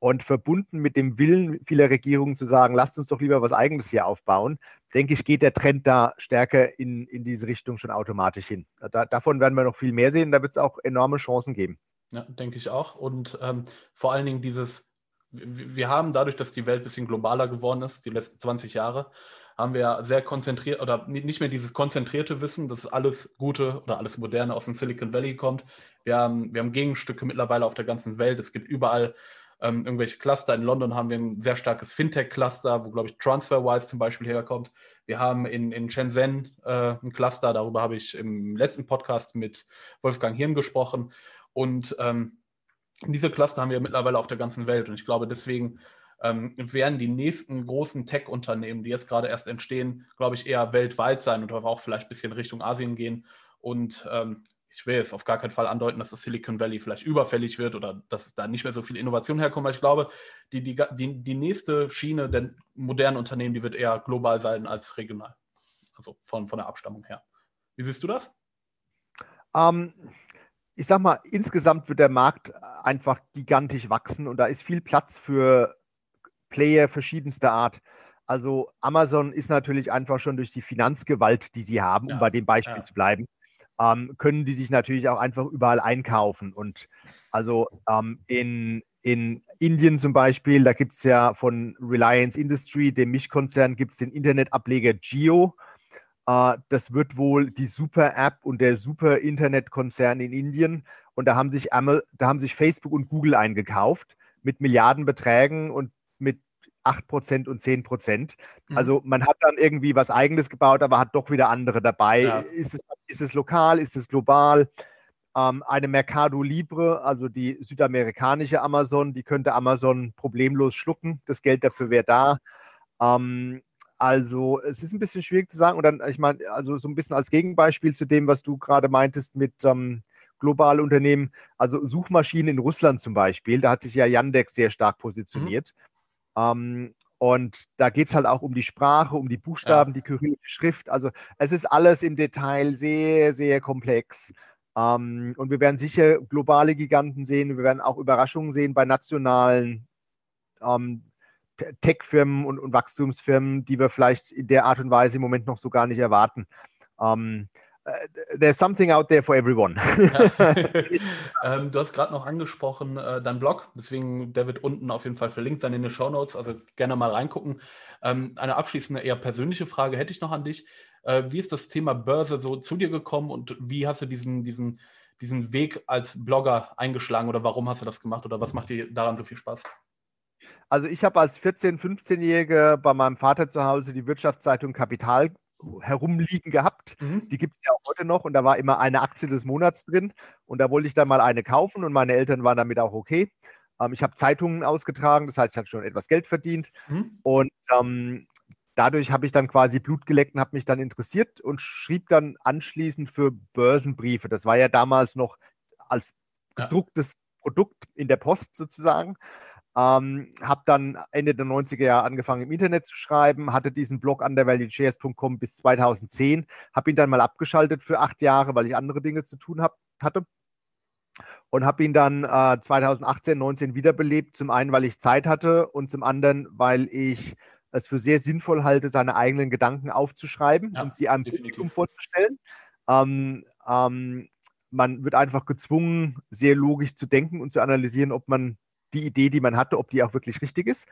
Und verbunden mit dem Willen vieler Regierungen zu sagen, lasst uns doch lieber was Eigenes hier aufbauen, denke ich, geht der Trend da stärker in, in diese Richtung schon automatisch hin. Da, davon werden wir noch viel mehr sehen. Da wird es auch enorme Chancen geben. Ja, denke ich auch. Und ähm, vor allen Dingen dieses, wir haben dadurch, dass die Welt ein bisschen globaler geworden ist, die letzten 20 Jahre, haben wir sehr konzentriert oder nicht mehr dieses konzentrierte Wissen, dass alles Gute oder alles Moderne aus dem Silicon Valley kommt. Wir haben, wir haben Gegenstücke mittlerweile auf der ganzen Welt. Es gibt überall ähm, irgendwelche Cluster. In London haben wir ein sehr starkes Fintech-Cluster, wo, glaube ich, TransferWise zum Beispiel herkommt. Wir haben in, in Shenzhen äh, ein Cluster, darüber habe ich im letzten Podcast mit Wolfgang Hirn gesprochen. Und ähm, diese Cluster haben wir mittlerweile auf der ganzen Welt. Und ich glaube, deswegen ähm, werden die nächsten großen Tech-Unternehmen, die jetzt gerade erst entstehen, glaube ich, eher weltweit sein oder auch vielleicht ein bisschen Richtung Asien gehen. Und ähm, ich will jetzt auf gar keinen Fall andeuten, dass das Silicon Valley vielleicht überfällig wird oder dass da nicht mehr so viel Innovation herkommt, weil ich glaube, die, die, die, die nächste Schiene der modernen Unternehmen, die wird eher global sein als regional. Also von, von der Abstammung her. Wie siehst du das? Ähm, ich sag mal, insgesamt wird der Markt einfach gigantisch wachsen und da ist viel Platz für Player verschiedenster Art. Also Amazon ist natürlich einfach schon durch die Finanzgewalt, die sie haben, ja, um bei dem Beispiel ja. zu bleiben, ähm, können die sich natürlich auch einfach überall einkaufen. Und also ähm, in, in Indien zum Beispiel, da gibt es ja von Reliance Industry, dem Mischkonzern, gibt es den Internetableger Geo. Äh, das wird wohl die Super-App und der Super-Internetkonzern in Indien. Und da haben, sich, da haben sich Facebook und Google eingekauft mit Milliardenbeträgen und 8% und 10%. Mhm. Also man hat dann irgendwie was Eigenes gebaut, aber hat doch wieder andere dabei. Ja. Ist, es, ist es lokal, ist es global? Ähm, eine Mercado Libre, also die südamerikanische Amazon, die könnte Amazon problemlos schlucken. Das Geld dafür wäre da. Ähm, also es ist ein bisschen schwierig zu sagen. Und dann, ich meine, also so ein bisschen als Gegenbeispiel zu dem, was du gerade meintest mit ähm, globale Unternehmen, also Suchmaschinen in Russland zum Beispiel, da hat sich ja Yandex sehr stark positioniert. Mhm. Ähm, und da geht es halt auch um die Sprache, um die Buchstaben, ja. die kyrillische Schrift. Also es ist alles im Detail sehr, sehr komplex. Ähm, und wir werden sicher globale Giganten sehen. Wir werden auch Überraschungen sehen bei nationalen ähm, Tech-Firmen und, und, Wachstumsfirmen, die wir vielleicht in der Art und Weise im Moment noch so gar nicht erwarten. Ähm, äh, there's something out there for everyone. Ja. ähm, du hast gerade noch angesprochen, äh, dein Blog, deswegen der wird unten auf jeden Fall verlinkt sein in den Show Notes, also gerne mal reingucken. Ähm, eine abschließende, eher persönliche Frage hätte ich noch an dich. Äh, wie ist das Thema Börse so zu dir gekommen und wie hast du diesen, diesen, diesen Weg als Blogger eingeschlagen oder warum hast du das gemacht oder was macht dir daran so viel Spaß? Also ich habe als 14-, 15-Jähriger bei meinem Vater zu Hause die Wirtschaftszeitung Kapital herumliegen gehabt. Mhm. Die gibt es ja auch heute noch und da war immer eine Aktie des Monats drin und da wollte ich dann mal eine kaufen und meine Eltern waren damit auch okay. Ähm, ich habe Zeitungen ausgetragen, das heißt, ich habe schon etwas Geld verdient mhm. und ähm, dadurch habe ich dann quasi Blut geleckt und habe mich dann interessiert und schrieb dann anschließend für Börsenbriefe. Das war ja damals noch als gedrucktes ja. Produkt in der Post sozusagen. Ähm, habe dann Ende der 90er Jahre angefangen im Internet zu schreiben, hatte diesen Blog undervaluedshares.com bis 2010, habe ihn dann mal abgeschaltet für acht Jahre, weil ich andere Dinge zu tun hab, hatte. und habe ihn dann äh, 2018, 19 wiederbelebt. Zum einen, weil ich Zeit hatte und zum anderen, weil ich es für sehr sinnvoll halte, seine eigenen Gedanken aufzuschreiben ja, und sie einem definitiv. Publikum vorzustellen. Ähm, ähm, man wird einfach gezwungen, sehr logisch zu denken und zu analysieren, ob man die Idee, die man hatte, ob die auch wirklich richtig ist.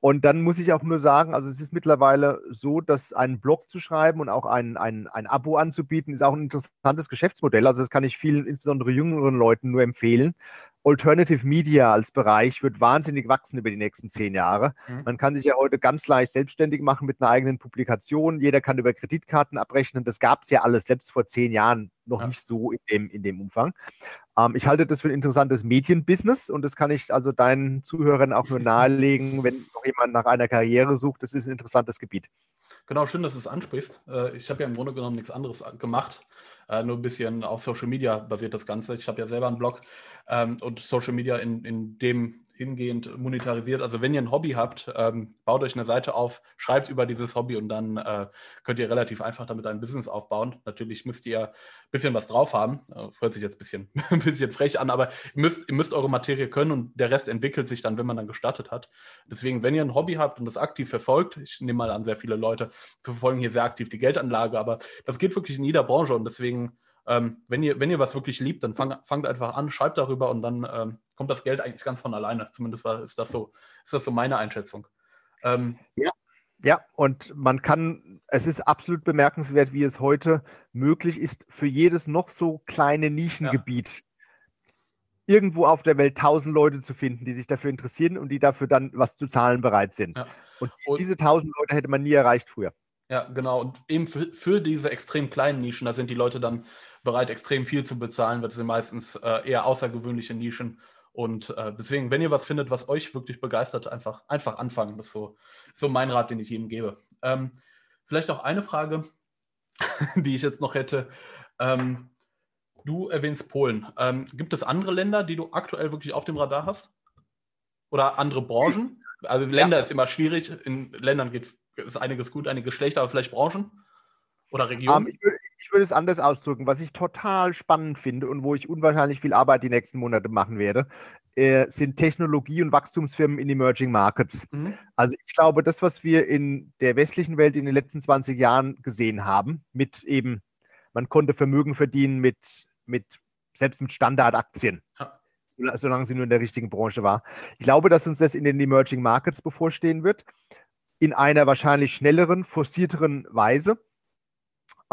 Und dann muss ich auch nur sagen, also es ist mittlerweile so, dass einen Blog zu schreiben und auch ein, ein, ein Abo anzubieten, ist auch ein interessantes Geschäftsmodell. Also das kann ich vielen, insbesondere jüngeren Leuten nur empfehlen. Alternative Media als Bereich wird wahnsinnig wachsen über die nächsten zehn Jahre. Mhm. Man kann sich ja heute ganz leicht selbstständig machen mit einer eigenen Publikation. Jeder kann über Kreditkarten abrechnen. Das gab es ja alles selbst vor zehn Jahren noch ja. nicht so in dem, in dem Umfang. Ähm, ich halte das für ein interessantes Medienbusiness und das kann ich also deinen Zuhörern auch nur nahelegen, wenn noch jemand nach einer Karriere sucht. Das ist ein interessantes Gebiet. Genau, schön, dass du es ansprichst. Äh, ich habe ja im Grunde genommen nichts anderes gemacht. Äh, nur ein bisschen auf Social Media basiert das Ganze. Ich habe ja selber einen Blog ähm, und Social Media in, in dem hingehend monetarisiert. Also wenn ihr ein Hobby habt, ähm, baut euch eine Seite auf, schreibt über dieses Hobby und dann äh, könnt ihr relativ einfach damit ein Business aufbauen. Natürlich müsst ihr ein bisschen was drauf haben. Äh, hört sich jetzt ein bisschen, ein bisschen frech an, aber ihr müsst, ihr müsst eure Materie können und der Rest entwickelt sich dann, wenn man dann gestartet hat. Deswegen, wenn ihr ein Hobby habt und das aktiv verfolgt, ich nehme mal an, sehr viele Leute verfolgen hier sehr aktiv die Geldanlage, aber das geht wirklich in jeder Branche und deswegen ähm, wenn, ihr, wenn ihr was wirklich liebt, dann fang, fangt einfach an, schreibt darüber und dann ähm, kommt das Geld eigentlich ganz von alleine. Zumindest war, ist, das so, ist das so meine Einschätzung. Ähm, ja. Ja, und man kann, es ist absolut bemerkenswert, wie es heute möglich ist, für jedes noch so kleine Nischengebiet ja. irgendwo auf der Welt tausend Leute zu finden, die sich dafür interessieren und die dafür dann was zu zahlen bereit sind. Ja. Und, und diese tausend Leute hätte man nie erreicht früher. Ja, genau. Und eben für, für, diese extrem kleinen Nischen, da sind die Leute dann bereit, extrem viel zu bezahlen, weil das sind meistens äh, eher außergewöhnliche Nischen. Und äh, deswegen, wenn ihr was findet, was euch wirklich begeistert, einfach, einfach anfangen. Das ist so, so mein Rat, den ich jedem gebe. Ähm, vielleicht auch eine Frage, die ich jetzt noch hätte. Ähm, du erwähnst Polen. Ähm, gibt es andere Länder, die du aktuell wirklich auf dem Radar hast? Oder andere Branchen? Also Länder ja. ist immer schwierig. In Ländern geht, ist einiges gut, einiges schlecht, aber vielleicht Branchen oder Regionen? Um, ich, ich würde es anders ausdrücken. Was ich total spannend finde und wo ich unwahrscheinlich viel Arbeit die nächsten Monate machen werde, äh, sind Technologie- und Wachstumsfirmen in Emerging Markets. Mhm. Also ich glaube, das, was wir in der westlichen Welt in den letzten 20 Jahren gesehen haben, mit eben, man konnte Vermögen verdienen mit, mit selbst mit Standardaktien. Ja solange sie nur in der richtigen Branche war. Ich glaube, dass uns das in den Emerging Markets bevorstehen wird, in einer wahrscheinlich schnelleren, forcierteren Weise.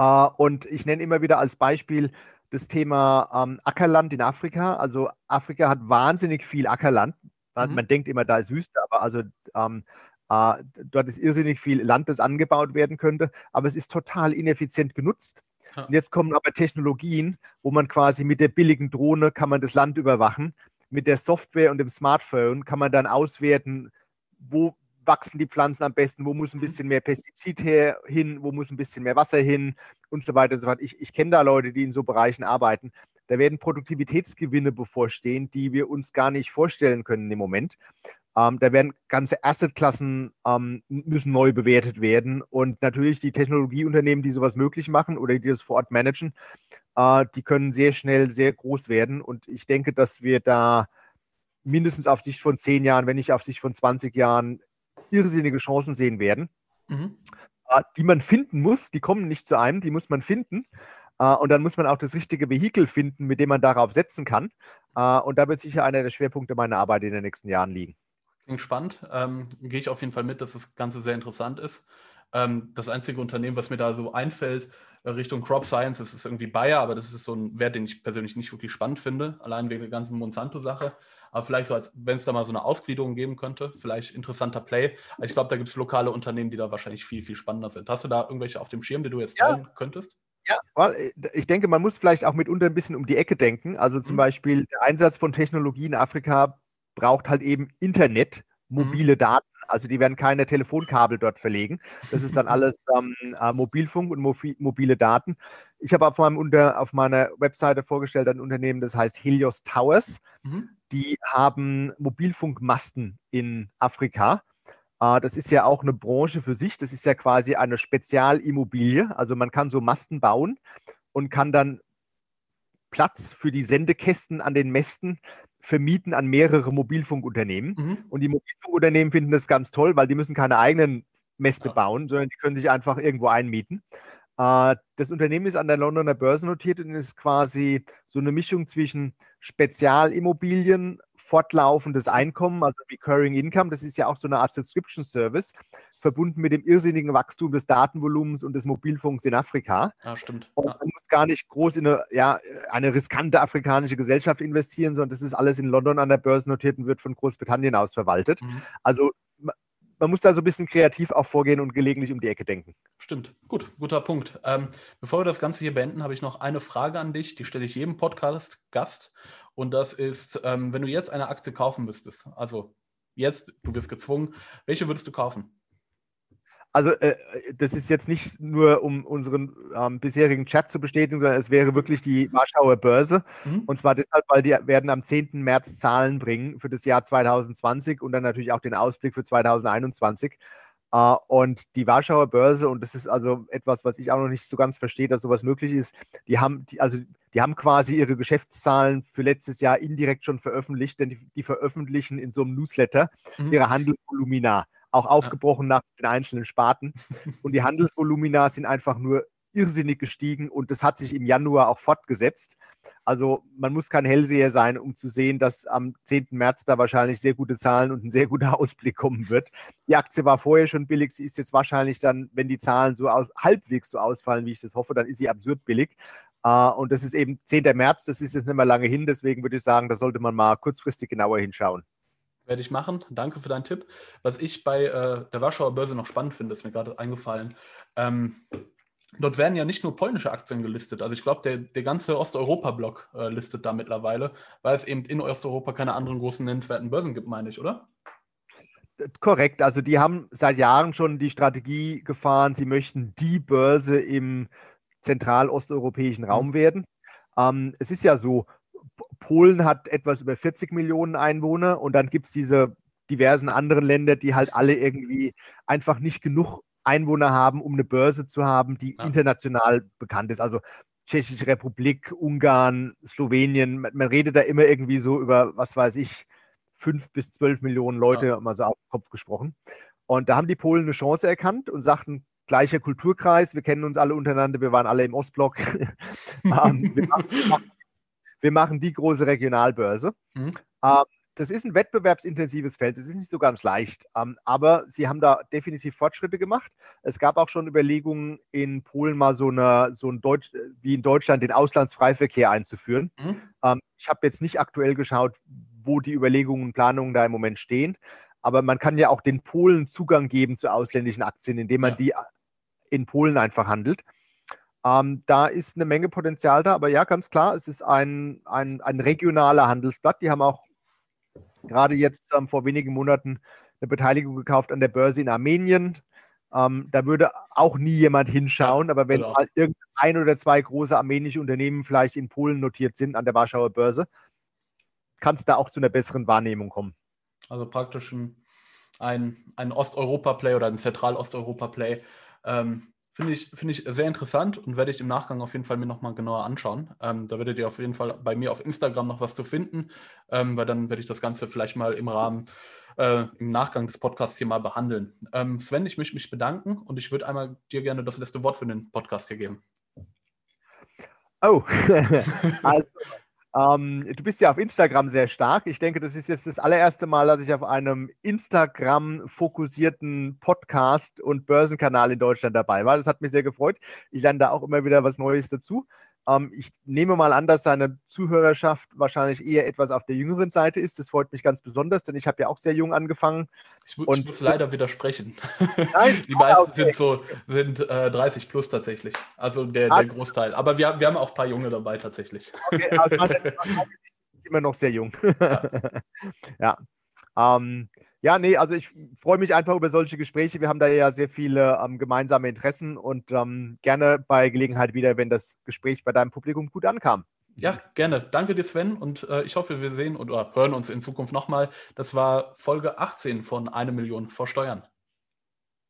Äh, und ich nenne immer wieder als Beispiel das Thema ähm, Ackerland in Afrika. Also Afrika hat wahnsinnig viel Ackerland. Man, mhm. denkt immer, da ist Wüste, aber also ähm, äh, dort ist irrsinnig viel Land, das angebaut werden könnte, aber es ist total ineffizient genutzt. Ja. Und jetzt kommen aber Technologien, wo man quasi mit der billigen Drohne kann man das Land überwachen. Mit der Software und dem Smartphone kann man dann auswerten, wo wachsen die Pflanzen am besten, wo muss ein mhm. bisschen mehr Pestizid her, hin, wo muss ein bisschen mehr Wasser hin und so weiter und so fort. Ich, ich kenne da Leute, die in so Bereichen arbeiten. Da werden Produktivitätsgewinne bevorstehen, die wir uns gar nicht vorstellen können im Moment. Ähm, da werden ganze Assetklassen ähm, müssen neu bewertet werden und natürlich die Technologieunternehmen, die sowas möglich machen oder die das vor Ort managen, äh, die können sehr schnell sehr groß werden und ich denke, dass wir da mindestens auf Sicht von zehn Jahren, wenn nicht auf Sicht von 20 Jahren irrsinnige Chancen sehen werden, mhm. äh, die man finden muss. Die kommen nicht zu einem, die muss man finden. Äh, und dann muss man auch das richtige Vehikel finden, mit dem man darauf setzen kann. Äh, und da wird sicher einer der Schwerpunkte meiner Arbeit in den nächsten Jahren liegen. Klingt spannend. Ähm, Gehe ich auf jeden Fall mit, dass das Ganze sehr interessant ist. Ähm, das einzige Unternehmen, was mir da so einfällt, Richtung Crop Science, das ist irgendwie Bayer, aber das ist so ein Wert, den ich persönlich nicht wirklich spannend finde, allein wegen der ganzen Monsanto-Sache. Aber vielleicht so, als wenn es da mal so eine Ausgliederung geben könnte, vielleicht interessanter Play. Also ich glaube, da gibt es lokale Unternehmen, die da wahrscheinlich viel, viel spannender sind. Hast du da irgendwelche auf dem Schirm, die du jetzt ja. teilen könntest? Ja, weil äh, ich denke, man muss vielleicht auch mitunter ein bisschen um die Ecke denken. Also zum mhm. Beispiel der Einsatz von Technologie in Afrika braucht halt eben Internet, mobile mhm. Daten. Also die werden keine Telefonkabel dort verlegen. Das ist dann alles ähm, äh, Mobilfunk und mobile Daten. Ich habe auf, auf meiner Webseite vorgestellt ein Unternehmen, das heißt Helios Towers. Mhm die haben Mobilfunkmasten in Afrika. Äh, das ist ja auch eine Branche für sich. Das ist ja quasi eine Spezialimmobilie. Also man kann so Masten bauen und kann dann Platz für die Sendekästen an den Mästen vermieten an mehrere Mobilfunkunternehmen. Mhm. Und die Mobilfunkunternehmen finden das ganz toll, weil die müssen keine eigenen Mäste ja. bauen, sondern die können sich einfach irgendwo einmieten. Äh, das Unternehmen ist an der Londoner Börse notiert und ist quasi so eine Mischung zwischen Spezialimmobilien, fortlaufendes Einkommen, also Recurring Income, das ist ja auch so eine Art Subscription Service, verbunden mit dem irrsinnigen Wachstum des Datenvolumens und des Mobilfunks in Afrika. Ja, stimmt. Und man muss gar nicht groß in eine, ja, eine riskante afrikanische Gesellschaft investieren, sondern das ist alles in London an der Börse notiert und wird von Großbritannien aus verwaltet. Mhm. Also man muss da so ein bisschen kreativ auch vorgehen und gelegentlich um die Ecke denken. Stimmt. Gut, guter Punkt. Ähm, bevor wir das Ganze hier beenden, habe ich noch eine Frage an dich. Die stelle ich jedem Podcast-Gast. Und das ist, ähm, wenn du jetzt eine Aktie kaufen müsstest, also jetzt, du bist gezwungen, welche würdest du kaufen? Also äh, das ist jetzt nicht nur, um unseren ähm, bisherigen Chat zu bestätigen, sondern es wäre wirklich die Warschauer Börse. Mhm. Und zwar deshalb, weil die werden am 10. März Zahlen bringen für das Jahr 2020 und dann natürlich auch den Ausblick für 2021. Uh, äh, und die Warschauer Börse, und das ist also etwas, was ich auch noch nicht so ganz verstehe, dass sowas möglich ist, die haben, die, also die haben quasi ihre Geschäftszahlen für letztes Jahr indirekt schon veröffentlicht, denn die, die veröffentlichen in so einem Newsletter mhm. ihre Handelsvolumina auch aufgebrochen nach den einzelnen Sparten. Und die Handelsvolumina sind einfach nur irrsinnig gestiegen und das hat sich im Januar auch fortgesetzt. Also man muss kein Hellseher sein, um zu sehen, dass am 10. März da wahrscheinlich sehr gute Zahlen und ein sehr guter Ausblick kommen wird. Die Aktie war vorher schon billig, sie ist jetzt wahrscheinlich dann, wenn die Zahlen so aus, halbwegs so ausfallen, wie ich das hoffe, dann ist sie absurd billig. Uh, und das ist eben 10. März, das ist jetzt nicht mehr lange hin, deswegen würde ich sagen, da sollte man mal kurzfristig genauer hinschauen. Werde ich machen. Danke für deinen Tipp. Was ich bei äh, der Warschauer Börse noch spannend finde, ist mir gerade eingefallen. Ähm, dort werden ja nicht nur polnische Aktien gelistet. Also ich glaube, der, der ganze Osteuropa-Block äh, listet da mittlerweile, weil es eben in Osteuropa keine anderen großen nennenswerten Börsen gibt, meine ich, oder? Korrekt. Also die haben seit Jahren schon die Strategie gefahren, sie möchten die Börse im zentralosteuropäischen Raum mhm. werden. Ähm, es ist ja so, Polen hat etwas über 40 Millionen Einwohner und dann gibt es diese diversen anderen Länder, die halt alle irgendwie einfach nicht genug Einwohner haben, um eine Börse zu haben, die ja. international bekannt ist. Also Tschechische Republik, Ungarn, Slowenien, man, man, redet da immer irgendwie so über, was weiß ich, fünf bis zwölf Millionen Leute, ja. mal so auf den Kopf gesprochen. Und da haben die Polen eine Chance erkannt und sagten, gleicher Kulturkreis, wir kennen uns alle untereinander, wir waren alle im Ostblock. ähm, wir, machen, wir, machen, wir machen die große Regionalbörse. Mhm. Ähm, das ist ein wettbewerbsintensives Feld, das ist nicht so ganz leicht, ähm, aber sie haben da definitiv Fortschritte gemacht. Es gab auch schon Überlegungen, in Polen mal so, eine, so ein Deutsch, wie in Deutschland den Auslandsfreiverkehr einzuführen. Mhm. Ähm, ich habe jetzt nicht aktuell geschaut, wo die Überlegungen und Planungen da im Moment stehen, aber man kann ja auch den Polen Zugang geben zu ausländischen Aktien, indem man ja. die in Polen einfach handelt. Ähm, da ist eine Menge Potenzial da, aber ja, ganz klar, es ist ein, ein, ein regionaler Handelsblatt. Die haben auch gerade jetzt ähm, vor wenigen Monaten eine Beteiligung gekauft an der Börse in Armenien. Ähm, da würde auch nie jemand hinschauen, aber wenn genau. irgendein oder zwei große armenische Unternehmen vielleicht in Polen notiert sind an der Warschauer Börse, kann es da auch zu einer besseren Wahrnehmung kommen. Also praktisch ein, ein, ein Osteuropa-Play oder ein Zentralosteuropa-Play. Ähm, Finde ich, find ich sehr interessant und werde ich im Nachgang auf jeden Fall mir nochmal genauer anschauen. Ähm, da werdet ihr auf jeden Fall bei mir auf Instagram noch was zu finden, ähm, weil dann werde ich das Ganze vielleicht mal im Rahmen, äh, im Nachgang des Podcasts hier mal behandeln. Ähm, Sven, ich möchte mich bedanken und ich würde einmal dir gerne das letzte Wort für den Podcast hier geben. Oh, also ähm, du bist ja auf Instagram sehr stark. Ich denke, das ist jetzt das allererste Mal, dass ich auf einem Instagram-fokussierten Podcast und Börsenkanal in Deutschland dabei war. Das hat mich sehr gefreut. Ich lerne da auch immer wieder was Neues dazu. Ähm, ich nehme mal an, dass seine Zuhörerschaft wahrscheinlich eher etwas auf der jüngeren Seite ist. Das freut mich ganz besonders, denn ich habe ja auch sehr jung angefangen. Ich, und, ich muss leider widersprechen. Nein, Die meisten okay. sind so sind äh, 30 plus tatsächlich. Also der, der Großteil. Aber wir, wir haben auch ein paar Junge dabei tatsächlich. Okay, also immer noch sehr jung. ja. ja. Ähm, ja, nee, also ich freue mich einfach über solche Gespräche. Wir haben da ja sehr viele ähm, gemeinsame Interessen und ähm, gerne bei Gelegenheit wieder, wenn das Gespräch bei deinem Publikum gut ankam. Ja, gerne. Danke dir, Sven. Und äh, ich hoffe, wir sehen oder hören uns in Zukunft nochmal. Das war Folge 18 von Eine Million vor Steuern.